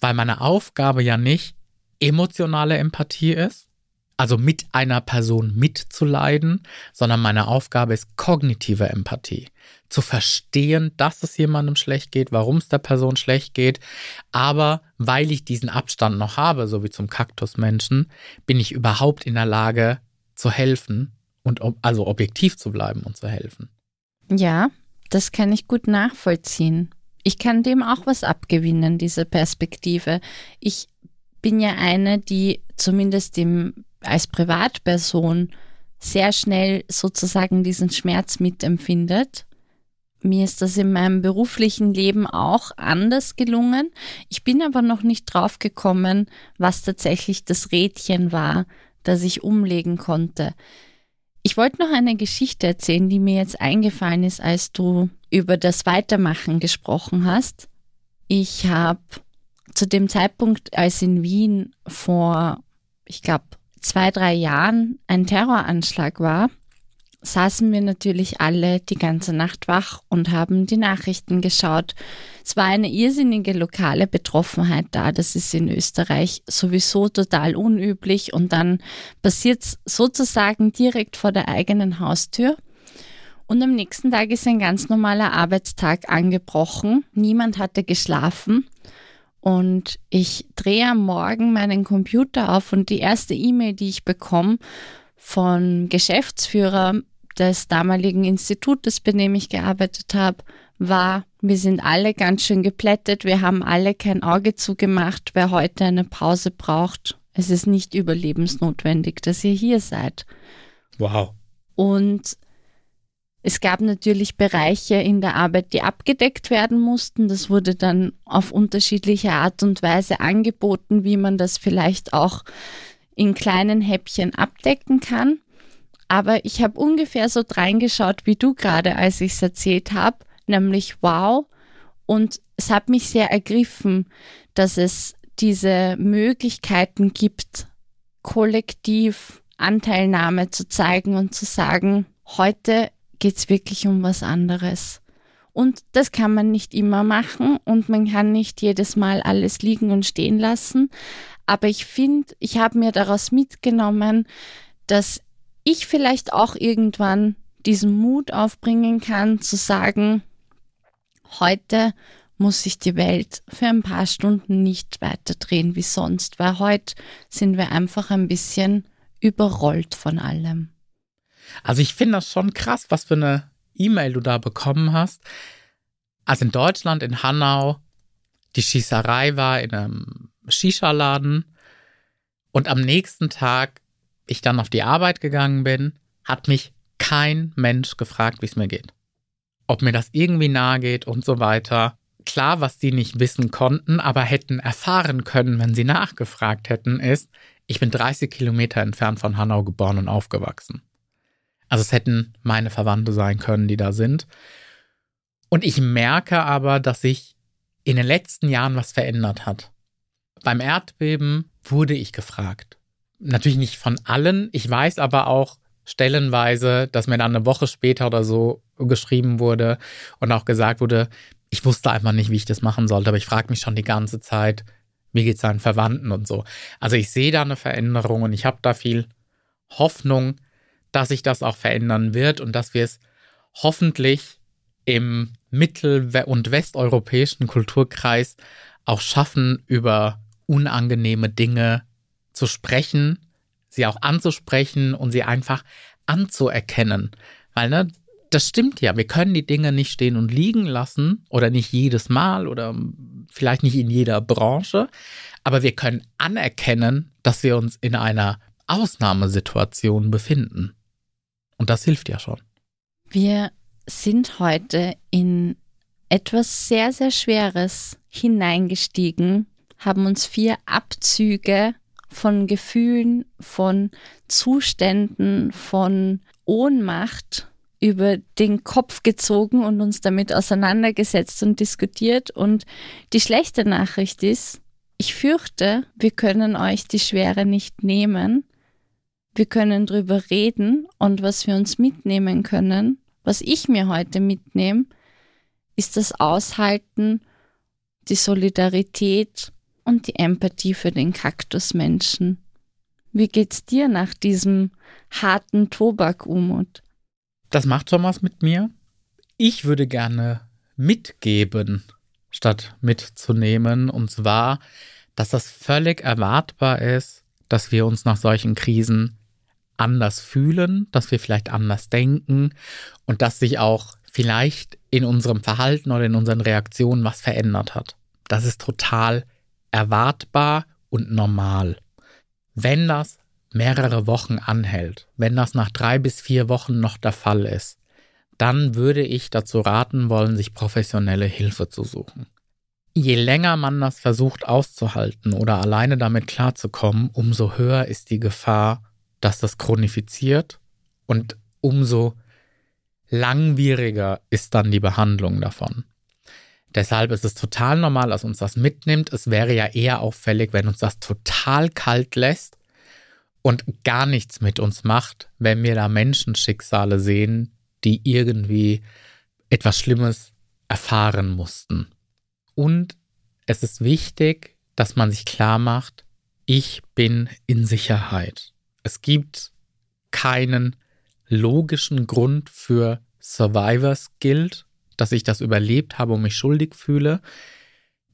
Weil meine Aufgabe ja nicht emotionale Empathie ist, also mit einer Person mitzuleiden, sondern meine Aufgabe ist kognitive Empathie. Zu verstehen, dass es jemandem schlecht geht, warum es der Person schlecht geht. Aber weil ich diesen Abstand noch habe, so wie zum Kaktusmenschen, bin ich überhaupt in der Lage zu helfen und also objektiv zu bleiben und zu helfen. Ja, das kann ich gut nachvollziehen. Ich kann dem auch was abgewinnen, diese Perspektive. Ich bin ja eine, die zumindest im als Privatperson sehr schnell sozusagen diesen Schmerz mitempfindet. Mir ist das in meinem beruflichen Leben auch anders gelungen. Ich bin aber noch nicht drauf gekommen, was tatsächlich das Rädchen war, das ich umlegen konnte. Ich wollte noch eine Geschichte erzählen, die mir jetzt eingefallen ist, als du über das Weitermachen gesprochen hast. Ich habe zu dem Zeitpunkt, als in Wien vor, ich glaube, zwei, drei Jahren ein Terroranschlag war, saßen wir natürlich alle die ganze Nacht wach und haben die Nachrichten geschaut. Es war eine irrsinnige lokale Betroffenheit da. Das ist in Österreich sowieso total unüblich und dann passiert es sozusagen direkt vor der eigenen Haustür. Und am nächsten Tag ist ein ganz normaler Arbeitstag angebrochen. Niemand hatte geschlafen. Und ich drehe am Morgen meinen Computer auf und die erste E-Mail, die ich bekomme von Geschäftsführer des damaligen Institutes, bei dem ich gearbeitet habe, war, wir sind alle ganz schön geplättet, wir haben alle kein Auge zugemacht, wer heute eine Pause braucht. Es ist nicht überlebensnotwendig, dass ihr hier seid. Wow. Und es gab natürlich Bereiche in der Arbeit, die abgedeckt werden mussten. Das wurde dann auf unterschiedliche Art und Weise angeboten, wie man das vielleicht auch in kleinen Häppchen abdecken kann. Aber ich habe ungefähr so reingeschaut wie du gerade, als ich es erzählt habe, nämlich wow. Und es hat mich sehr ergriffen, dass es diese Möglichkeiten gibt, kollektiv Anteilnahme zu zeigen und zu sagen, heute geht es wirklich um was anderes. Und das kann man nicht immer machen und man kann nicht jedes Mal alles liegen und stehen lassen. Aber ich finde, ich habe mir daraus mitgenommen, dass ich vielleicht auch irgendwann diesen Mut aufbringen kann, zu sagen, heute muss sich die Welt für ein paar Stunden nicht weiter drehen wie sonst, weil heute sind wir einfach ein bisschen überrollt von allem. Also ich finde das schon krass, was für eine E-Mail du da bekommen hast. Also in Deutschland, in Hanau, die Schießerei war in einem Shisha-Laden und am nächsten Tag ich dann auf die Arbeit gegangen bin, hat mich kein Mensch gefragt, wie es mir geht. Ob mir das irgendwie nahe geht und so weiter. Klar, was die nicht wissen konnten, aber hätten erfahren können, wenn sie nachgefragt hätten, ist, ich bin 30 Kilometer entfernt von Hanau geboren und aufgewachsen. Also es hätten meine Verwandte sein können, die da sind. Und ich merke aber, dass sich in den letzten Jahren was verändert hat. Beim Erdbeben wurde ich gefragt. Natürlich nicht von allen. Ich weiß aber auch stellenweise, dass mir dann eine Woche später oder so geschrieben wurde und auch gesagt wurde, ich wusste einfach nicht, wie ich das machen sollte, aber ich frage mich schon die ganze Zeit, wie geht es seinen Verwandten und so. Also ich sehe da eine Veränderung und ich habe da viel Hoffnung, dass sich das auch verändern wird und dass wir es hoffentlich im mittel- und westeuropäischen Kulturkreis auch schaffen, über unangenehme Dinge zu sprechen, sie auch anzusprechen und sie einfach anzuerkennen. Weil, ne, das stimmt ja, wir können die Dinge nicht stehen und liegen lassen oder nicht jedes Mal oder vielleicht nicht in jeder Branche, aber wir können anerkennen, dass wir uns in einer Ausnahmesituation befinden. Und das hilft ja schon. Wir sind heute in etwas sehr, sehr Schweres hineingestiegen, haben uns vier Abzüge von Gefühlen, von Zuständen, von Ohnmacht über den Kopf gezogen und uns damit auseinandergesetzt und diskutiert. Und die schlechte Nachricht ist, ich fürchte, wir können euch die Schwere nicht nehmen. Wir können drüber reden und was wir uns mitnehmen können, was ich mir heute mitnehme, ist das Aushalten, die Solidarität und die Empathie für den Kaktusmenschen. Wie geht's dir nach diesem harten Tobak, Umut? Das macht schon was mit mir. Ich würde gerne mitgeben, statt mitzunehmen. Und zwar, dass das völlig erwartbar ist, dass wir uns nach solchen Krisen anders fühlen, dass wir vielleicht anders denken und dass sich auch vielleicht in unserem Verhalten oder in unseren Reaktionen was verändert hat. Das ist total erwartbar und normal. Wenn das mehrere Wochen anhält, wenn das nach drei bis vier Wochen noch der Fall ist, dann würde ich dazu raten wollen, sich professionelle Hilfe zu suchen. Je länger man das versucht auszuhalten oder alleine damit klarzukommen, umso höher ist die Gefahr, dass das chronifiziert und umso langwieriger ist dann die Behandlung davon. Deshalb ist es total normal, dass uns das mitnimmt. Es wäre ja eher auffällig, wenn uns das total kalt lässt und gar nichts mit uns macht, wenn wir da Menschenschicksale sehen, die irgendwie etwas Schlimmes erfahren mussten. Und es ist wichtig, dass man sich klar macht, ich bin in Sicherheit. Es gibt keinen logischen Grund für Survivors Guilt, dass ich das überlebt habe und mich schuldig fühle.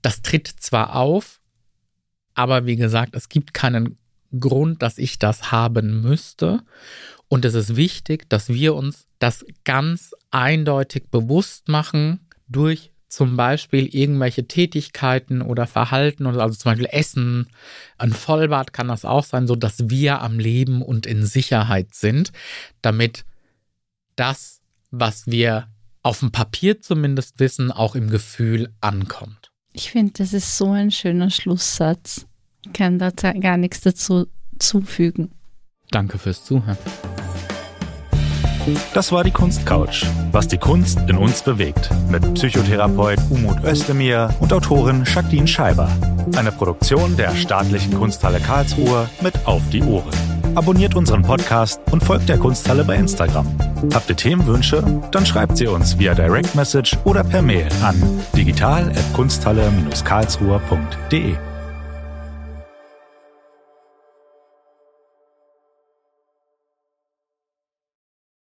Das tritt zwar auf, aber wie gesagt, es gibt keinen Grund, dass ich das haben müsste. Und es ist wichtig, dass wir uns das ganz eindeutig bewusst machen durch zum Beispiel irgendwelche Tätigkeiten oder Verhalten oder also zum Beispiel Essen, ein Vollbad kann das auch sein, so dass wir am Leben und in Sicherheit sind, damit das, was wir auf dem Papier zumindest wissen, auch im Gefühl ankommt. Ich finde, das ist so ein schöner Schlusssatz. Ich kann da gar nichts dazu zufügen. Danke fürs Zuhören. Das war die Kunstcouch, was die Kunst in uns bewegt. Mit Psychotherapeut Umut Özdemir und Autorin Jacqueline Scheiber. Eine Produktion der Staatlichen Kunsthalle Karlsruhe mit Auf die Ohren. Abonniert unseren Podcast und folgt der Kunsthalle bei Instagram. Habt ihr Themenwünsche? Dann schreibt sie uns via Direct Message oder per Mail an digital.kunsthalle-karlsruhe.de.